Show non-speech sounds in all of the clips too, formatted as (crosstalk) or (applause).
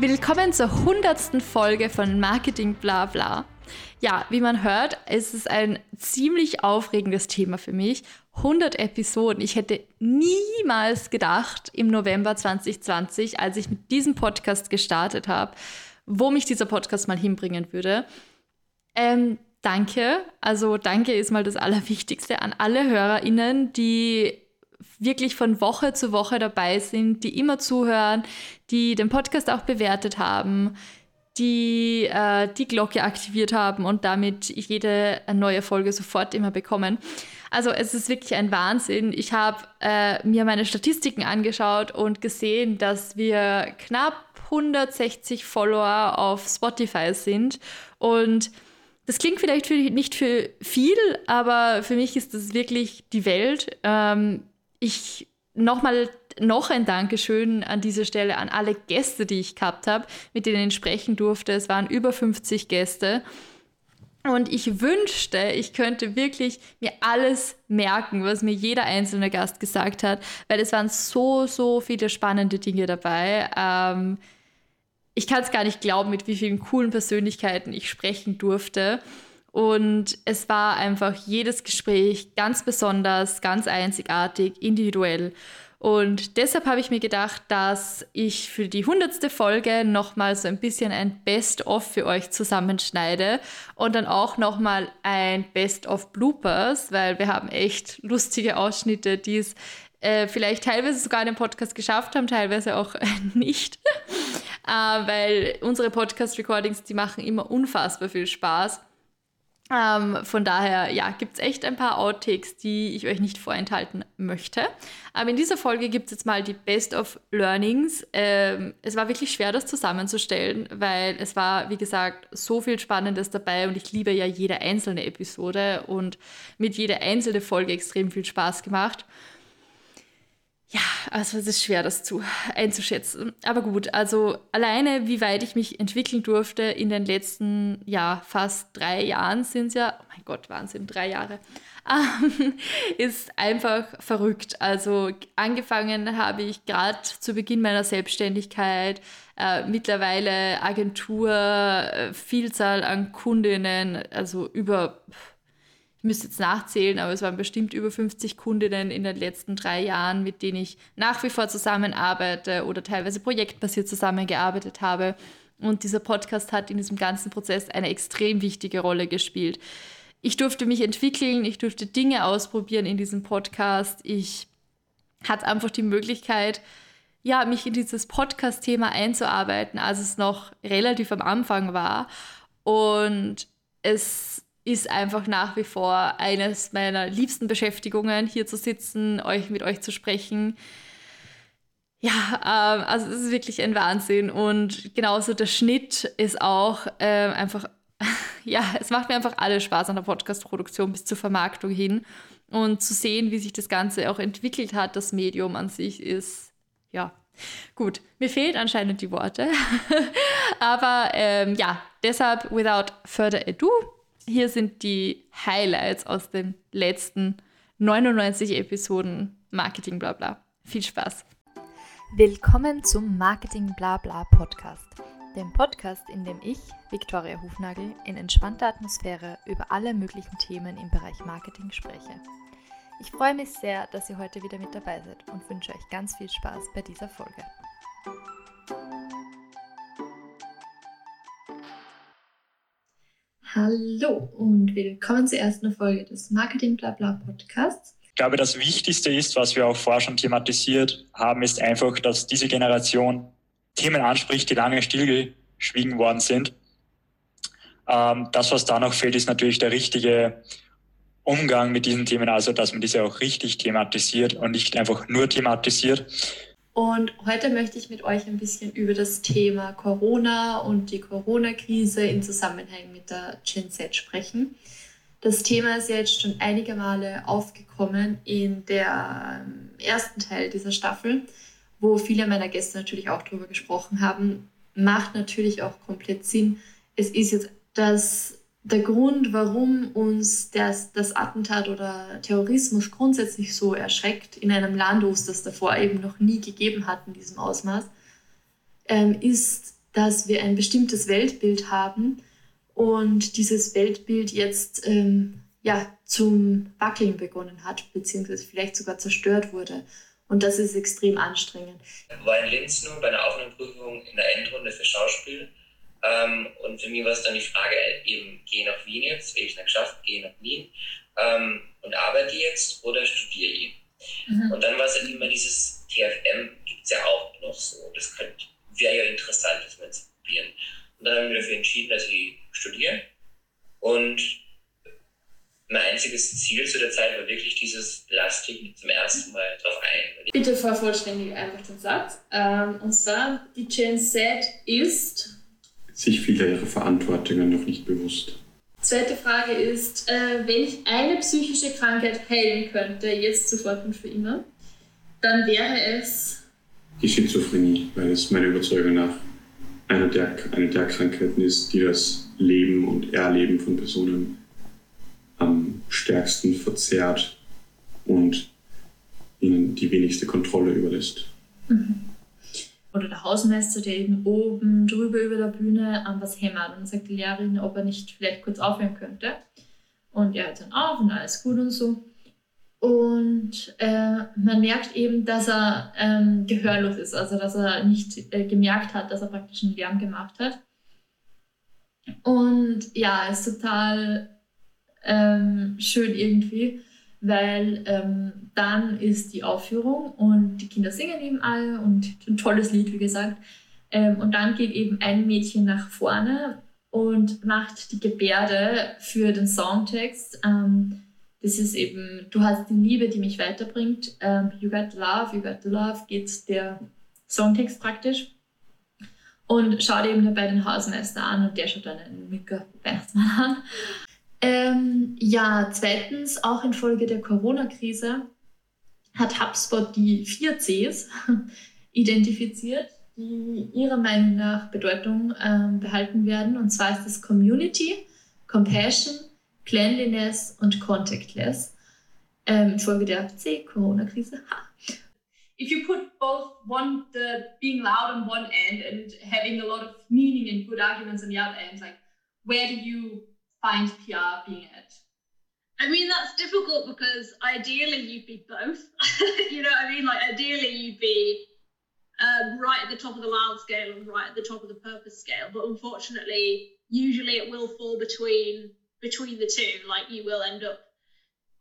Willkommen zur hundertsten Folge von Marketing Bla Bla. Ja, wie man hört, es ist ein ziemlich aufregendes Thema für mich. 100 Episoden. Ich hätte niemals gedacht im November 2020, als ich mit diesem Podcast gestartet habe, wo mich dieser Podcast mal hinbringen würde. Ähm, danke. Also danke ist mal das Allerwichtigste an alle HörerInnen, die wirklich von Woche zu Woche dabei sind, die immer zuhören, die den Podcast auch bewertet haben, die äh, die Glocke aktiviert haben und damit jede neue Folge sofort immer bekommen. Also es ist wirklich ein Wahnsinn. Ich habe äh, mir meine Statistiken angeschaut und gesehen, dass wir knapp 160 Follower auf Spotify sind und das klingt vielleicht für, nicht für viel, aber für mich ist das wirklich die Welt. Ähm, ich nochmal noch ein Dankeschön an dieser Stelle an alle Gäste, die ich gehabt habe, mit denen ich sprechen durfte. Es waren über 50 Gäste. Und ich wünschte, ich könnte wirklich mir alles merken, was mir jeder einzelne Gast gesagt hat, weil es waren so, so viele spannende Dinge dabei. Ähm, ich kann es gar nicht glauben, mit wie vielen coolen Persönlichkeiten ich sprechen durfte. Und es war einfach jedes Gespräch ganz besonders, ganz einzigartig, individuell. Und deshalb habe ich mir gedacht, dass ich für die hundertste Folge nochmal so ein bisschen ein Best-of für euch zusammenschneide und dann auch nochmal ein Best-of Bloopers, weil wir haben echt lustige Ausschnitte, die es äh, vielleicht teilweise sogar in dem Podcast geschafft haben, teilweise auch (laughs) nicht, äh, (laughs) weil unsere Podcast-Recordings, die machen immer unfassbar viel Spaß. Ähm, von daher, ja, gibt es echt ein paar Outtakes, die ich euch nicht vorenthalten möchte. Aber in dieser Folge gibt es jetzt mal die Best of Learnings. Ähm, es war wirklich schwer, das zusammenzustellen, weil es war, wie gesagt, so viel Spannendes dabei und ich liebe ja jede einzelne Episode und mit jeder einzelnen Folge extrem viel Spaß gemacht. Ja, also es ist schwer, das zu einzuschätzen. Aber gut, also alleine, wie weit ich mich entwickeln durfte in den letzten, ja, fast drei Jahren sind es ja, oh mein Gott, Wahnsinn, drei Jahre, (laughs) ähm, ist einfach verrückt. Also angefangen habe ich gerade zu Beginn meiner Selbstständigkeit, äh, mittlerweile Agentur, äh, Vielzahl an Kundinnen, also über ich müsste jetzt nachzählen, aber es waren bestimmt über 50 Kundinnen in den letzten drei Jahren, mit denen ich nach wie vor zusammenarbeite oder teilweise projektbasiert zusammengearbeitet habe. Und dieser Podcast hat in diesem ganzen Prozess eine extrem wichtige Rolle gespielt. Ich durfte mich entwickeln, ich durfte Dinge ausprobieren in diesem Podcast. Ich hatte einfach die Möglichkeit, ja, mich in dieses Podcast-Thema einzuarbeiten, als es noch relativ am Anfang war. Und es ist einfach nach wie vor eines meiner liebsten Beschäftigungen, hier zu sitzen, euch mit euch zu sprechen. Ja, ähm, also es ist wirklich ein Wahnsinn. Und genauso der Schnitt ist auch ähm, einfach, (laughs) ja, es macht mir einfach alles Spaß an der Podcast-Produktion bis zur Vermarktung hin. Und zu sehen, wie sich das Ganze auch entwickelt hat, das Medium an sich ist, ja, Gut, mir fehlen anscheinend die Worte. (laughs) Aber ähm, ja, deshalb, without further ado, hier sind die Highlights aus den letzten 99 Episoden Marketing Blabla. Viel Spaß. Willkommen zum Marketing Blabla Podcast, dem Podcast, in dem ich, Viktoria Hufnagel, in entspannter Atmosphäre über alle möglichen Themen im Bereich Marketing spreche. Ich freue mich sehr, dass ihr heute wieder mit dabei seid und wünsche euch ganz viel Spaß bei dieser Folge. Hallo und willkommen zur ersten Folge des Marketing Blabla Podcasts. Ich glaube, das Wichtigste ist, was wir auch vorher schon thematisiert haben, ist einfach, dass diese Generation Themen anspricht, die lange stillgeschwiegen worden sind. Ähm, das, was da noch fehlt, ist natürlich der richtige Umgang mit diesen Themen, also dass man diese auch richtig thematisiert und nicht einfach nur thematisiert. Und heute möchte ich mit euch ein bisschen über das Thema Corona und die Corona-Krise im Zusammenhang mit der Gen Z sprechen. Das Thema ist jetzt schon einige Male aufgekommen in der ähm, ersten Teil dieser Staffel, wo viele meiner Gäste natürlich auch darüber gesprochen haben. Macht natürlich auch komplett Sinn. Es ist jetzt das der Grund, warum uns das, das Attentat oder Terrorismus grundsätzlich so erschreckt, in einem Land, wo es das davor eben noch nie gegeben hat in diesem Ausmaß, ähm, ist dass wir ein bestimmtes Weltbild haben und dieses Weltbild jetzt ähm, ja, zum Wackeln begonnen hat, beziehungsweise vielleicht sogar zerstört wurde. Und das ist extrem anstrengend. In Linz nur bei einer Aufnahmeprüfung in der Endrunde für Schauspiel. Ähm, und für mich war es dann die Frage, eben, gehe nach Wien jetzt, will ich nicht geschafft, gehe nach Wien ähm, und arbeite jetzt oder studiere ich. Mhm. Und dann war es halt immer dieses TFM, gibt es ja auch noch so. Das wäre ja interessant, das mal zu probieren. Und dann haben wir dafür entschieden, dass ich studiere. Und mein einziges Ziel zu der Zeit war wirklich dieses Plastik zum ersten Mal drauf ein. Bitte vervollständige einfach den Satz. Ähm, und zwar, die Gen Z ist sich vieler ihrer Verantwortungen noch nicht bewusst. Zweite Frage ist, äh, wenn ich eine psychische Krankheit heilen könnte, jetzt sofort und für immer, dann wäre es die Schizophrenie, weil es meiner Überzeugung nach eine der, eine der Krankheiten ist, die das Leben und Erleben von Personen am stärksten verzerrt und ihnen die wenigste Kontrolle überlässt. Mhm. Oder der Hausmeister, der eben oben drüber über der Bühne an was hämmert und dann sagt die Lehrerin, ob er nicht vielleicht kurz aufhören könnte. Und er hört dann auf und alles gut und so. Und äh, man merkt eben, dass er ähm, gehörlos ist, also dass er nicht äh, gemerkt hat, dass er praktisch einen Lärm gemacht hat. Und ja, ist total ähm, schön irgendwie, weil ähm, dann ist die Aufführung und die Kinder singen eben alle und ein tolles Lied, wie gesagt. Ähm, und dann geht eben ein Mädchen nach vorne und macht die Gebärde für den Songtext. Ähm, das ist eben, du hast die Liebe, die mich weiterbringt. Ähm, you got love, you got love geht der Songtext praktisch. Und schaut eben dabei den Hausmeister an und der schaut dann einen Mücker Weihnachtsmann an. Ähm, ja, zweitens, auch infolge der Corona-Krise hat HubSpot die vier Cs (laughs) identifiziert, die ihrer Meinung nach Bedeutung ähm, behalten werden. Und zwar ist das Community, Compassion, Cleanliness und Contactless. Ähm, infolge der C, Corona-Krise. If you put both one, the being loud on one end and having a lot of meaning and good arguments on the other end, like where do you find PR being it? I mean, that's difficult because ideally you'd be both. (laughs) you know what I mean? Like, ideally you'd be um, right at the top of the loud scale and right at the top of the purpose scale. But unfortunately, usually it will fall between between the two. Like, you will end up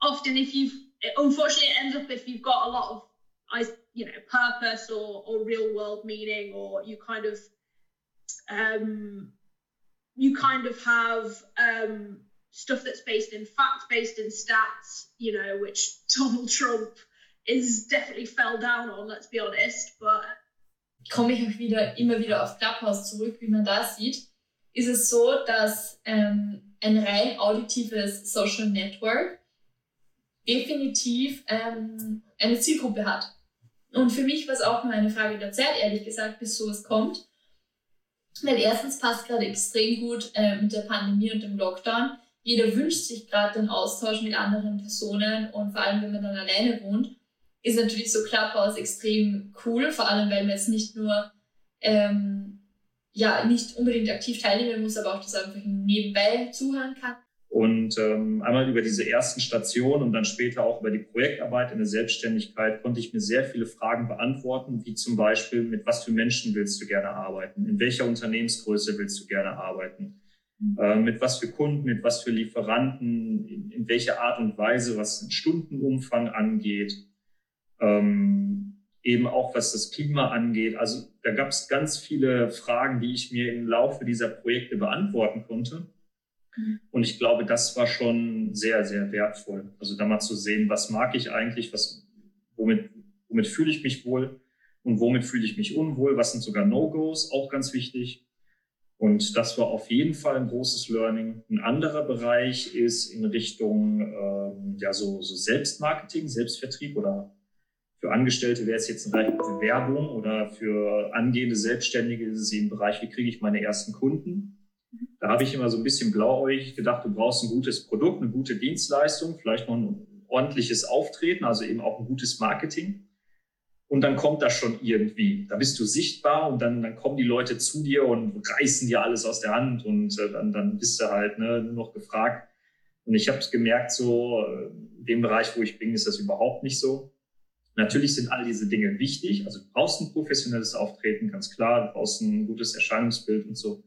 often if you've unfortunately it ends up if you've got a lot of I you know purpose or or real world meaning or you kind of um you kind of have um, stuff that's based in fact, based in stats, you know, which (laughs) Donald Trump is definitely fell down on, let's be honest, but komme ich wieder immer wieder auf Clubhouse zurück, wie man da sieht, ist es so, dass ähm, ein rein auditives Social Network definitiv ähm, eine Zielgruppe hat. Und für mich war es auch nur eine Frage der Zeit, ehrlich gesagt, bis sowas kommt. Weil erstens passt gerade extrem gut äh, mit der Pandemie und dem Lockdown. Jeder wünscht sich gerade den Austausch mit anderen Personen und vor allem, wenn man dann alleine wohnt, ist natürlich so Clubhouse extrem cool, vor allem, weil man jetzt nicht nur ähm, ja, nicht unbedingt aktiv teilnehmen muss, aber auch das einfach nebenbei zuhören kann. Und ähm, einmal über diese ersten Stationen und dann später auch über die Projektarbeit in der Selbstständigkeit konnte ich mir sehr viele Fragen beantworten, wie zum Beispiel, mit was für Menschen willst du gerne arbeiten? In welcher Unternehmensgröße willst du gerne arbeiten? Mhm. Äh, mit was für Kunden, mit was für Lieferanten, in, in welcher Art und Weise, was den Stundenumfang angeht, ähm, eben auch was das Klima angeht. Also da gab es ganz viele Fragen, die ich mir im Laufe dieser Projekte beantworten konnte und ich glaube, das war schon sehr, sehr wertvoll. Also da mal zu sehen, was mag ich eigentlich, was, womit, womit fühle ich mich wohl und womit fühle ich mich unwohl, was sind sogar No-Gos, auch ganz wichtig. Und das war auf jeden Fall ein großes Learning. Ein anderer Bereich ist in Richtung ähm, ja so, so Selbstmarketing, Selbstvertrieb oder für Angestellte wäre es jetzt ein Bereich für Werbung oder für angehende Selbstständige ist es im Bereich, wie kriege ich meine ersten Kunden. Da habe ich immer so ein bisschen blauäugig gedacht, du brauchst ein gutes Produkt, eine gute Dienstleistung, vielleicht noch ein ordentliches Auftreten, also eben auch ein gutes Marketing. und dann kommt das schon irgendwie. Da bist du sichtbar und dann, dann kommen die Leute zu dir und reißen dir alles aus der Hand und äh, dann, dann bist du halt ne, nur noch gefragt. Und ich habe gemerkt, so äh, in dem Bereich, wo ich bin, ist das überhaupt nicht so. Natürlich sind all diese Dinge wichtig. Also du brauchst ein professionelles Auftreten, ganz klar. Du brauchst ein gutes Erscheinungsbild und so.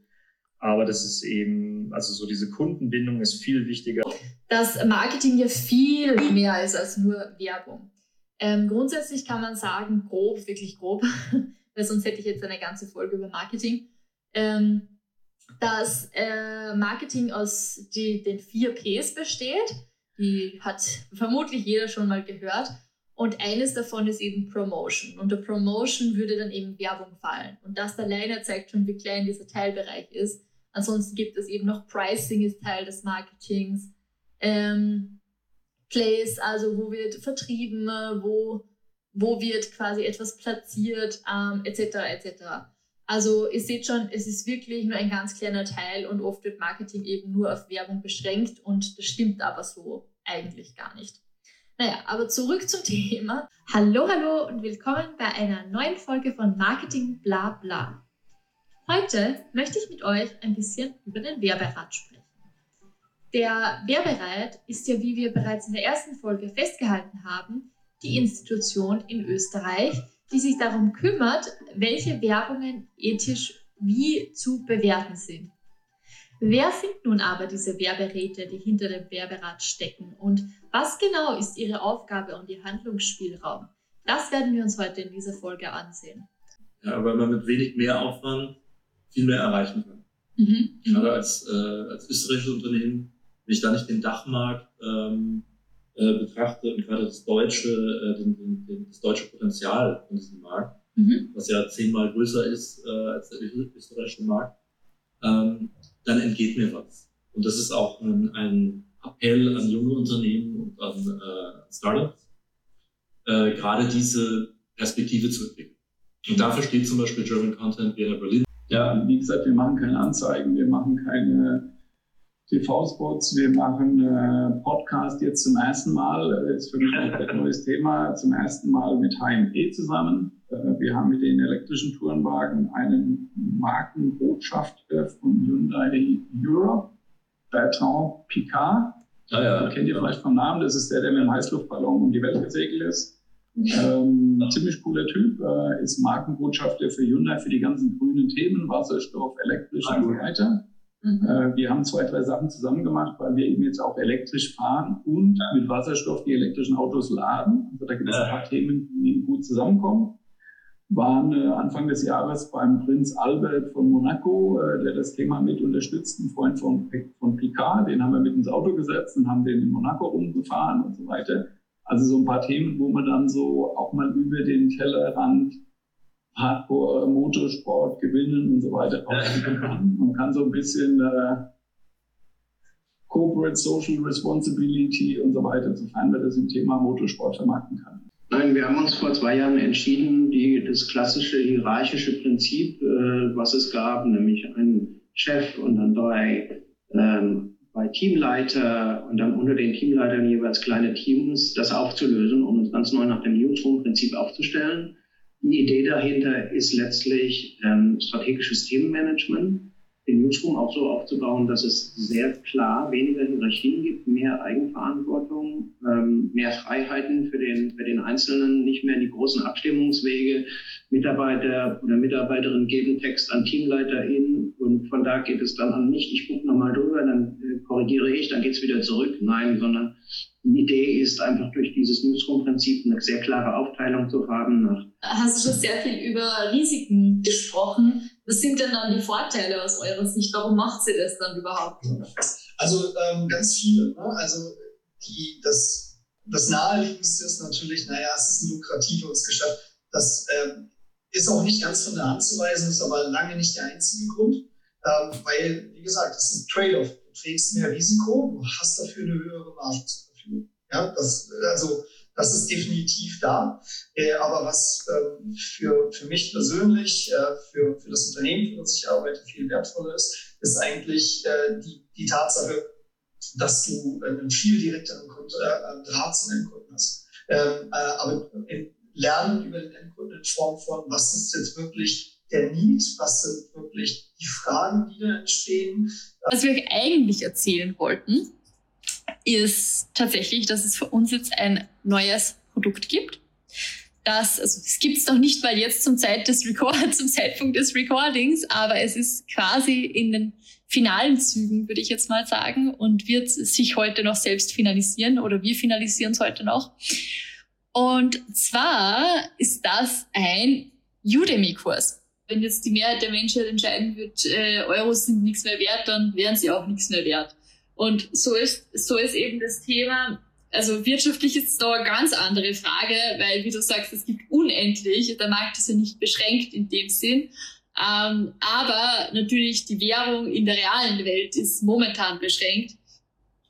Aber das ist eben, also so diese Kundenbindung ist viel wichtiger. Das Marketing ja viel mehr ist als nur Werbung. Ähm, grundsätzlich kann man sagen, grob, wirklich grob, (laughs) weil sonst hätte ich jetzt eine ganze Folge über Marketing, ähm, dass äh, Marketing aus die, den vier Ps besteht. Die hat vermutlich jeder schon mal gehört. Und eines davon ist eben Promotion. Unter Promotion würde dann eben Werbung fallen. Und das alleine zeigt schon, wie klein dieser Teilbereich ist. Ansonsten gibt es eben noch Pricing ist Teil des Marketings. Ähm, Place, also wo wird vertrieben, wo, wo wird quasi etwas platziert, ähm, etc. etc. Also ihr seht schon, es ist wirklich nur ein ganz kleiner Teil und oft wird Marketing eben nur auf Werbung beschränkt und das stimmt aber so eigentlich gar nicht. Naja, aber zurück zum Thema. Hallo, hallo und willkommen bei einer neuen Folge von Marketing bla bla. Heute möchte ich mit euch ein bisschen über den Werberat sprechen. Der Werbereit ist ja, wie wir bereits in der ersten Folge festgehalten haben, die Institution in Österreich, die sich darum kümmert, welche Werbungen ethisch wie zu bewerten sind. Wer sind nun aber diese Werberäte, die hinter dem Werberat stecken und was genau ist ihre Aufgabe und ihr Handlungsspielraum? Das werden wir uns heute in dieser Folge ansehen. Ja, weil man mit wenig mehr Aufwand viel mehr erreichen kann. Mhm. Gerade als, äh, als österreichisches Unternehmen wenn ich da nicht den Dachmarkt ähm, äh, betrachte und gerade das deutsche, äh, den, den, den, das deutsche Potenzial von diesem Markt, mhm. was ja zehnmal größer ist äh, als der österreichische Markt, ähm, dann entgeht mir was. Und das ist auch ein, ein Appell an junge Unternehmen und an äh, Startups, äh, gerade diese Perspektive zu entwickeln. Und dafür steht zum Beispiel German Content Vienna Berlin. Ja, wie gesagt, wir machen keine Anzeigen, wir machen keine TV-Spots, wir machen äh, Podcast jetzt zum ersten Mal, das äh, ist für mich ein neues Thema, zum ersten Mal mit HME zusammen. Äh, wir haben mit den elektrischen Tourenwagen einen Markenbotschafter von Hyundai Europe, Bertrand Picard. Ah, ja. kennt ihr vielleicht vom Namen, das ist der, der mit dem Heißluftballon um die Welt gesegelt ist. Ähm, ziemlich cooler Typ, äh, ist Markenbotschafter für Hyundai für die ganzen grünen Themen, Wasserstoff, elektrisch und so weiter. Mhm. Äh, wir haben zwei, drei Sachen zusammen gemacht, weil wir eben jetzt auch elektrisch fahren und mit Wasserstoff die elektrischen Autos laden. Also da gibt es ein paar Themen, die gut zusammenkommen. Waren äh, Anfang des Jahres beim Prinz Albert von Monaco, äh, der das Thema mit unterstützt, ein Freund von, von Picard, den haben wir mit ins Auto gesetzt und haben den in Monaco rumgefahren und so weiter. Also so ein paar Themen, wo man dann so auch mal über den Tellerrand Hardcore Motorsport gewinnen und so weiter kann. Man kann so ein bisschen äh, Corporate Social Responsibility und so weiter, sofern man das im Thema Motorsport vermarkten kann. Nein, wir haben uns vor zwei Jahren entschieden, die, das klassische hierarchische Prinzip, äh, was es gab, nämlich einen Chef und dann drei, ähm, drei Teamleiter und dann unter den Teamleitern jeweils kleine Teams, das aufzulösen und uns ganz neu nach dem Newsroom-Prinzip aufzustellen. Die Idee dahinter ist letztlich ähm, strategisches Themenmanagement, den Newsroom auch so aufzubauen, dass es sehr klar weniger Hierarchien gibt, mehr Eigenverantwortung, ähm, mehr Freiheiten für den, für den Einzelnen, nicht mehr die großen Abstimmungswege. Mitarbeiter oder Mitarbeiterinnen geben Text an TeamleiterInnen und von da geht es dann an mich. Ich gucke nochmal drüber, dann äh, korrigiere ich, dann geht es wieder zurück. Nein, sondern die Idee ist einfach durch dieses Newsroom-Prinzip eine sehr klare Aufteilung zu haben. Nach Hast du schon sehr viel über Risiken gesprochen. Was sind denn dann die Vorteile aus eurer Sicht? Warum macht sie das dann überhaupt? Also ähm, ganz viele. Ne? Also die, das, das Naheliegendste ist natürlich, naja, es ist ein lukrativeres Geschäft. Das ähm, ist auch nicht ganz von der Hand zu weisen, ist aber lange nicht der einzige Grund. Ähm, weil, wie gesagt, es ist ein Trade-off. Du trägst mehr Risiko, du hast dafür eine höhere Marge ja, das, also, das ist definitiv da. Äh, aber was äh, für, für mich persönlich, äh, für, für das Unternehmen, für das ich arbeite, viel wertvoller ist, ist eigentlich äh, die, die Tatsache, dass du einen viel direkteren Draht zu deinem Kunden hast. Ähm, äh, aber lernen über den Endkunden in Form von, was ist jetzt wirklich der Need, was sind wirklich die Fragen, die da entstehen. Was wir euch eigentlich erzählen wollten, ist tatsächlich, dass es für uns jetzt ein neues Produkt gibt. Das, also es gibt es noch nicht mal jetzt zum, Zeit des Record, (laughs) zum Zeitpunkt des Recordings, aber es ist quasi in den finalen Zügen, würde ich jetzt mal sagen, und wird sich heute noch selbst finalisieren oder wir finalisieren es heute noch. Und zwar ist das ein Udemy-Kurs. Wenn jetzt die Mehrheit der Menschheit entscheiden wird, äh, Euros sind nichts mehr wert, dann wären sie auch nichts mehr wert. Und so ist, so ist eben das Thema, also wirtschaftlich ist es da eine ganz andere Frage, weil, wie du sagst, es gibt unendlich, der Markt ist ja nicht beschränkt in dem Sinn. Ähm, aber natürlich die Währung in der realen Welt ist momentan beschränkt.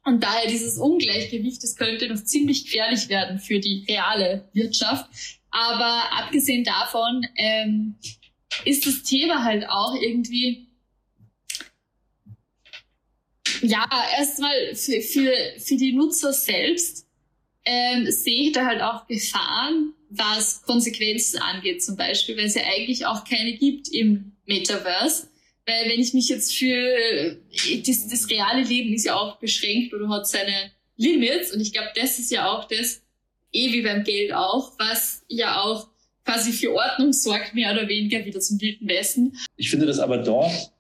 Und daher dieses Ungleichgewicht, das könnte noch ziemlich gefährlich werden für die reale Wirtschaft. Aber abgesehen davon ähm, ist das Thema halt auch irgendwie, ja, erstmal für, für, für die Nutzer selbst ähm, sehe ich da halt auch Gefahren, was Konsequenzen angeht zum Beispiel, weil es ja eigentlich auch keine gibt im Metaverse. Weil wenn ich mich jetzt für das, das reale Leben ist ja auch beschränkt oder hat seine Limits und ich glaube, das ist ja auch das, eh wie beim Geld auch, was ja auch quasi für Ordnung sorgt, mehr oder weniger wieder zum Wilden Westen. Ich finde das aber dort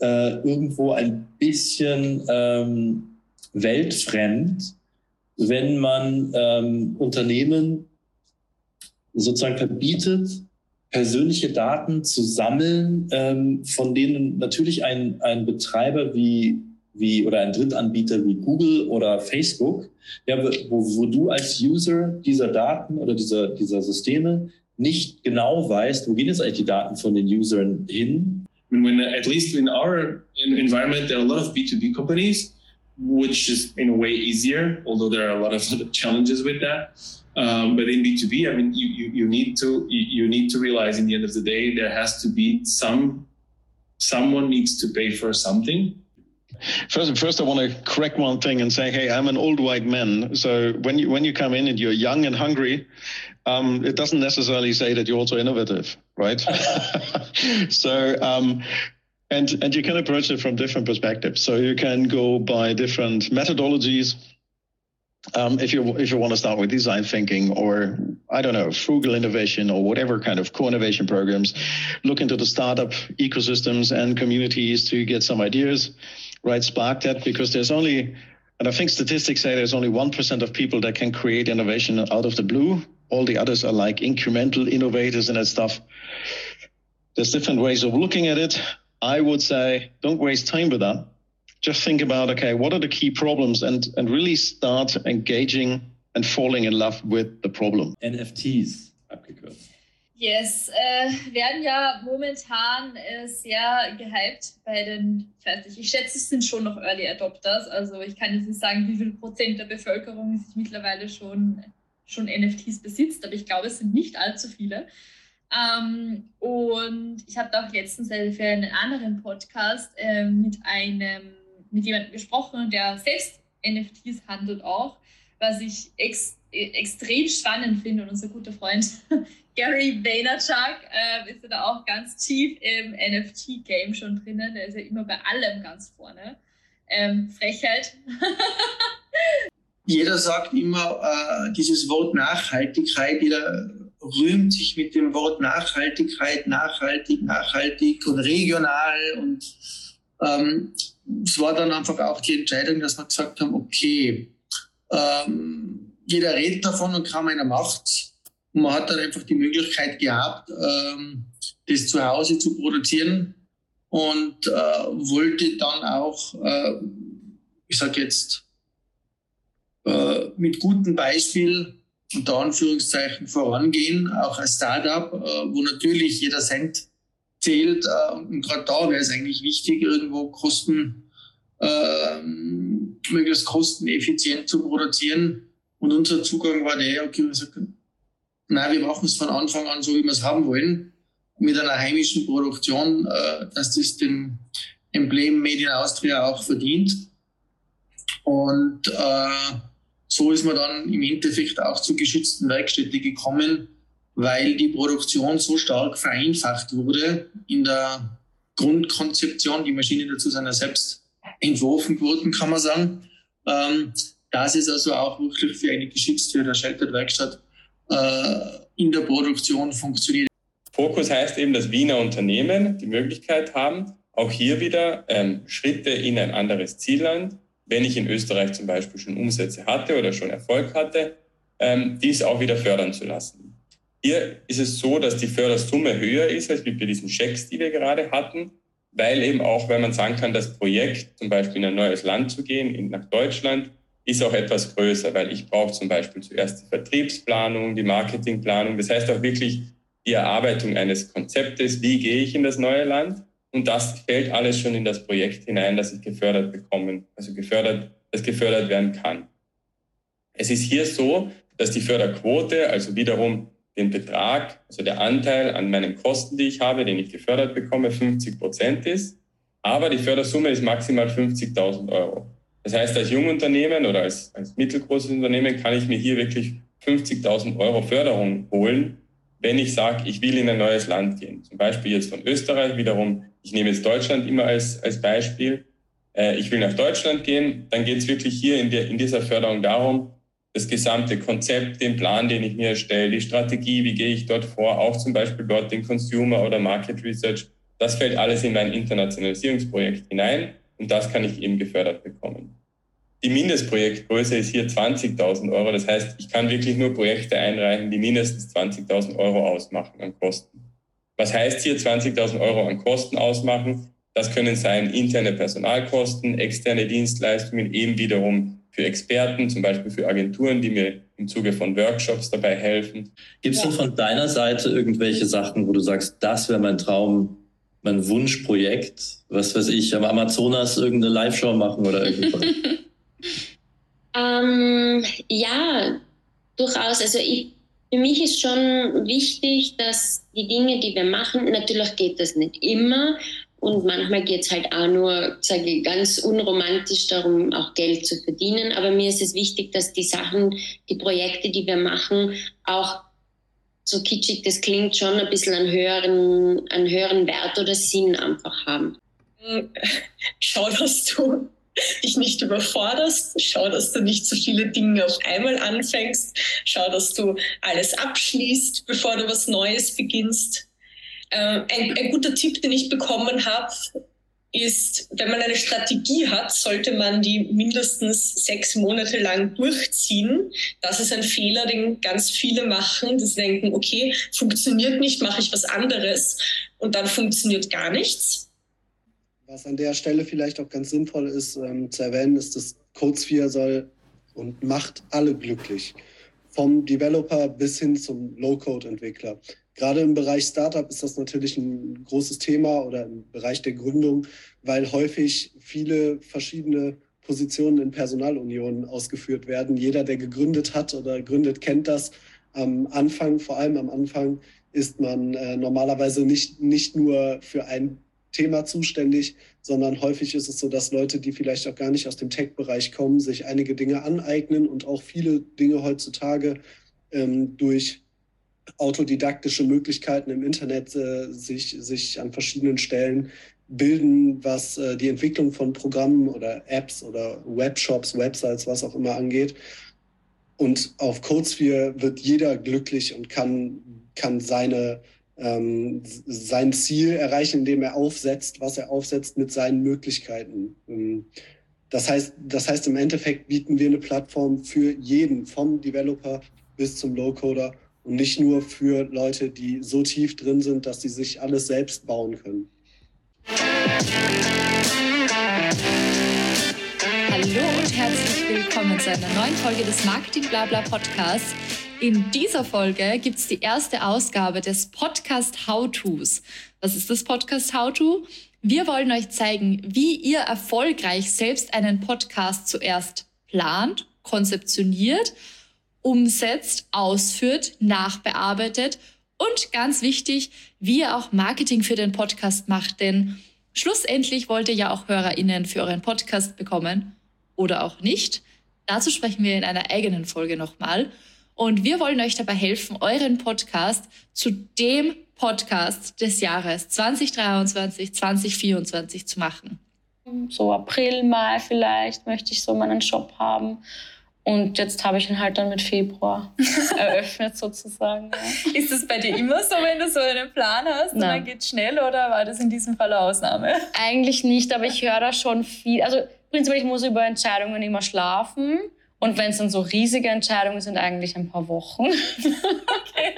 äh, irgendwo ein bisschen ähm, weltfremd, wenn man ähm, Unternehmen sozusagen verbietet, persönliche Daten zu sammeln, ähm, von denen natürlich ein, ein Betreiber wie, wie oder ein Drittanbieter wie Google oder Facebook, ja, wo, wo du als User dieser Daten oder dieser, dieser Systeme nicht genau weißt, wo gehen jetzt eigentlich die Daten von den Usern hin. When, when at least in our environment, there are a lot of B2B companies, which is in a way easier, although there are a lot of (laughs) challenges with that. Um, but in B2B, I mean, you, you, you need to you, you need to realize in the end of the day there has to be some someone needs to pay for something. First, first, I want to correct one thing and say, hey, I'm an old white man. So when you when you come in and you're young and hungry, um, it doesn't necessarily say that you're also innovative, right? (laughs) so um, and and you can approach it from different perspectives. So you can go by different methodologies. Um, if you if you want to start with design thinking or I don't know frugal innovation or whatever kind of co-innovation programs, look into the startup ecosystems and communities to get some ideas. Right, spark that because there's only and I think statistics say there's only one percent of people that can create innovation out of the blue. All the others are like incremental innovators and that stuff. There's different ways of looking at it. I would say don't waste time with that just think about okay what are the key problems and and really start engaging and falling in love with the problem nfts abgekürzt Yes, äh, werden ja momentan äh, sehr gehypt bei den, ich weiß nicht, ich schätze, es sind schon noch Early Adopters. Also ich kann jetzt nicht sagen, wie viel Prozent der Bevölkerung sich mittlerweile schon, schon NFTs besitzt, aber ich glaube, es sind nicht allzu viele. Ähm, und ich habe auch letztens für einen anderen Podcast äh, mit einem mit jemandem gesprochen, der selbst NFTs handelt auch, was ich ex extrem spannend finde. Und unser guter Freund (laughs) Gary Vaynerchuk äh, ist ja da auch ganz tief im NFT-Game schon drinnen. Der ist ja immer bei allem ganz vorne. Ähm, Frechheit. (laughs) Jeder sagt immer äh, dieses Wort Nachhaltigkeit. Jeder rühmt sich mit dem Wort Nachhaltigkeit, nachhaltig, nachhaltig und regional und ähm, es war dann einfach auch die Entscheidung, dass wir gesagt haben, okay, ähm, jeder redet davon und kaum einer macht Und man hat dann einfach die Möglichkeit gehabt, ähm, das zu Hause zu produzieren und äh, wollte dann auch, äh, ich sage jetzt, äh, mit gutem Beispiel unter Anführungszeichen vorangehen, auch als Startup, äh, wo natürlich jeder Cent zählt. Äh, und gerade da wäre es eigentlich wichtig, irgendwo Kosten, äh, möglichst kosteneffizient zu produzieren. Und unser Zugang war der, okay, wir sagen, nein, wir machen es von Anfang an so, wie wir es haben wollen, mit einer heimischen Produktion, äh, dass das dem Emblem Made in Austria auch verdient. Und äh, so ist man dann im Endeffekt auch zur geschützten Werkstätte gekommen, weil die Produktion so stark vereinfacht wurde in der Grundkonzeption. Die Maschinen dazu sind ja selbst entworfen worden, kann man sagen. Ähm, dass es also auch wirklich für eine Geschichtstür der Sheltered-Werkstatt äh, in der Produktion funktioniert. Fokus heißt eben, dass Wiener Unternehmen die Möglichkeit haben, auch hier wieder ähm, Schritte in ein anderes Zielland, wenn ich in Österreich zum Beispiel schon Umsätze hatte oder schon Erfolg hatte, ähm, dies auch wieder fördern zu lassen. Hier ist es so, dass die Fördersumme höher ist als bei diesen Schecks, die wir gerade hatten, weil eben auch, wenn man sagen kann, das Projekt zum Beispiel in ein neues Land zu gehen, in, nach Deutschland, ist auch etwas größer, weil ich brauche zum Beispiel zuerst die Vertriebsplanung, die Marketingplanung, das heißt auch wirklich die Erarbeitung eines Konzeptes, wie gehe ich in das neue Land und das fällt alles schon in das Projekt hinein, das ich gefördert bekommen, also gefördert, das gefördert werden kann. Es ist hier so, dass die Förderquote, also wiederum den Betrag, also der Anteil an meinen Kosten, die ich habe, den ich gefördert bekomme, 50 Prozent ist. Aber die Fördersumme ist maximal 50.000 Euro. Das heißt, als Jungunternehmen oder als, als mittelgroßes Unternehmen kann ich mir hier wirklich 50.000 Euro Förderung holen, wenn ich sage, ich will in ein neues Land gehen. Zum Beispiel jetzt von Österreich wiederum, ich nehme jetzt Deutschland immer als, als Beispiel. Äh, ich will nach Deutschland gehen, dann geht es wirklich hier in, der, in dieser Förderung darum, das gesamte Konzept, den Plan, den ich mir erstelle, die Strategie, wie gehe ich dort vor, auch zum Beispiel dort den Consumer oder Market Research, das fällt alles in mein Internationalisierungsprojekt hinein und das kann ich eben gefördert bekommen. Die Mindestprojektgröße ist hier 20.000 Euro. Das heißt, ich kann wirklich nur Projekte einreichen, die mindestens 20.000 Euro ausmachen an Kosten. Was heißt hier 20.000 Euro an Kosten ausmachen? Das können sein interne Personalkosten, externe Dienstleistungen, eben wiederum für Experten, zum Beispiel für Agenturen, die mir im Zuge von Workshops dabei helfen. Gibt es denn von deiner Seite irgendwelche Sachen, wo du sagst, das wäre mein Traum, mein Wunschprojekt? Was weiß ich, am Amazonas irgendeine Live-Show machen oder irgendwas? (laughs) ähm, ja, durchaus. Also ich, für mich ist schon wichtig, dass die Dinge, die wir machen, natürlich geht das nicht immer. Und manchmal geht es halt auch nur, sage ich, ganz unromantisch darum, auch Geld zu verdienen. Aber mir ist es wichtig, dass die Sachen, die Projekte, die wir machen, auch so kitschig das klingt, schon ein bisschen einen höheren, einen höheren Wert oder Sinn einfach haben. Schau, dass du dich nicht überforderst. Schau, dass du nicht zu so viele Dinge auf einmal anfängst. Schau, dass du alles abschließt, bevor du was Neues beginnst. Ähm, ein, ein guter Tipp, den ich bekommen habe, ist, wenn man eine Strategie hat, sollte man die mindestens sechs Monate lang durchziehen. Das ist ein Fehler, den ganz viele machen. Das denken, okay, funktioniert nicht, mache ich was anderes und dann funktioniert gar nichts. Was an der Stelle vielleicht auch ganz sinnvoll ist ähm, zu erwähnen, ist, dass CodeSphere soll und macht alle glücklich. Vom Developer bis hin zum Low-Code-Entwickler. Gerade im Bereich Startup ist das natürlich ein großes Thema oder im Bereich der Gründung, weil häufig viele verschiedene Positionen in Personalunionen ausgeführt werden. Jeder, der gegründet hat oder gründet, kennt das. Am Anfang, vor allem am Anfang, ist man äh, normalerweise nicht, nicht nur für ein Thema zuständig, sondern häufig ist es so, dass Leute, die vielleicht auch gar nicht aus dem Tech-Bereich kommen, sich einige Dinge aneignen und auch viele Dinge heutzutage ähm, durch autodidaktische Möglichkeiten im Internet äh, sich, sich an verschiedenen Stellen bilden, was äh, die Entwicklung von Programmen oder Apps oder Webshops, Websites, was auch immer angeht. Und auf CodeSphere wird jeder glücklich und kann, kann seine ähm, sein Ziel erreichen, indem er aufsetzt, was er aufsetzt mit seinen Möglichkeiten. Ähm, das heißt, das heißt, im Endeffekt bieten wir eine Plattform für jeden, vom Developer bis zum Low-Coder und nicht nur für Leute, die so tief drin sind, dass sie sich alles selbst bauen können. Hallo und herzlich willkommen zu einer neuen Folge des Marketing Blabla Podcasts. In dieser Folge gibt es die erste Ausgabe des Podcast How-Tos. Was ist das Podcast How-To? Wir wollen euch zeigen, wie ihr erfolgreich selbst einen Podcast zuerst plant, konzeptioniert, umsetzt, ausführt, nachbearbeitet und ganz wichtig, wie ihr auch Marketing für den Podcast macht. Denn schlussendlich wollt ihr ja auch HörerInnen für euren Podcast bekommen oder auch nicht. Dazu sprechen wir in einer eigenen Folge nochmal. Und wir wollen euch dabei helfen, euren Podcast zu dem Podcast des Jahres 2023, 2024 zu machen. So April, Mai vielleicht möchte ich so meinen Job haben. Und jetzt habe ich ihn halt dann mit Februar (laughs) eröffnet sozusagen. Ja. Ist das bei dir immer so, wenn du so einen Plan hast und dann geht schnell oder war das in diesem Fall eine Ausnahme? Eigentlich nicht, aber ich höre da schon viel. Also prinzipiell, ich muss über Entscheidungen immer schlafen. Und wenn es dann so riesige Entscheidungen sind, eigentlich ein paar Wochen. (laughs) okay.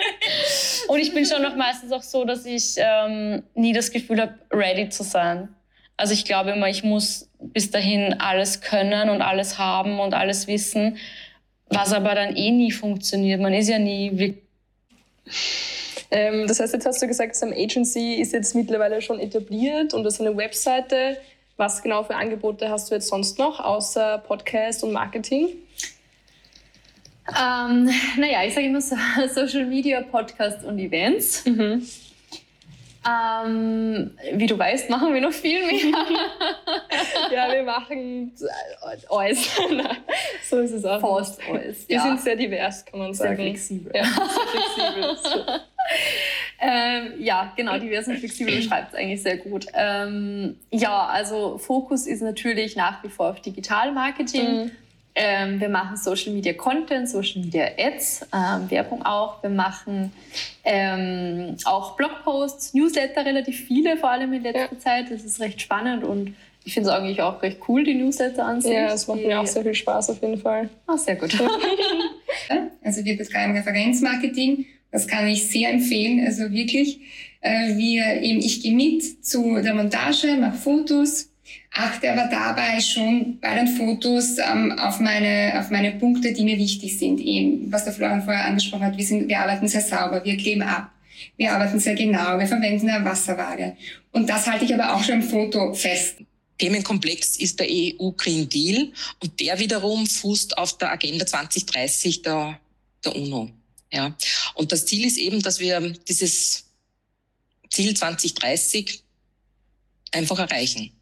Und ich bin schon noch meistens auch so, dass ich ähm, nie das Gefühl habe, ready zu sein. Also ich glaube immer, ich muss bis dahin alles können und alles haben und alles wissen, was aber dann eh nie funktioniert. Man ist ja nie wirklich. Ähm, das heißt, jetzt hast du gesagt, Sam Agency ist jetzt mittlerweile schon etabliert und das ist eine Webseite. Was genau für Angebote hast du jetzt sonst noch, außer Podcast und Marketing? Ähm, naja, ich sage immer so, (laughs) Social Media, Podcast und Events. Mhm. Ähm, wie du weißt, machen wir noch viel mehr. (laughs) ja, wir machen alles. (laughs) so ist es auch. Fast alles. Wir ja. sind sehr divers, kann man sagen. Sehr flexibel. Ja, sehr flexibel. ähm, ja, genau, divers und flexibel (clears throat) beschreibt es eigentlich sehr gut. Ähm, ja, also Fokus ist natürlich nach wie vor auf Digitalmarketing. Mhm ähm, wir machen Social Media Content, Social Media Ads, ähm, Werbung auch. Wir machen ähm, auch Blogposts, Newsletter relativ viele, vor allem in letzter ja. Zeit. Das ist recht spannend und ich finde es eigentlich auch recht cool, die Newsletter an sich. Ja, es macht mir auch sehr viel Spaß auf jeden Fall. Ah, sehr gut. (laughs) also wir betreiben Referenzmarketing. Das kann ich sehr empfehlen, also wirklich. Äh, wir eben, ich gehe mit zu der Montage, mache Fotos, achte aber dabei schon bei den Fotos ähm, auf, meine, auf meine Punkte, die mir wichtig sind. Eben, was der Florian vorher angesprochen hat, wir, sind, wir arbeiten sehr sauber, wir kleben ab, wir arbeiten sehr genau, wir verwenden eine Wasserwaage. Und das halte ich aber auch schon im Foto fest. Themenkomplex ist der EU Green Deal und der wiederum fußt auf der Agenda 2030 der, der UNO. Ja. Und das Ziel ist eben, dass wir dieses Ziel 2030 einfach erreichen.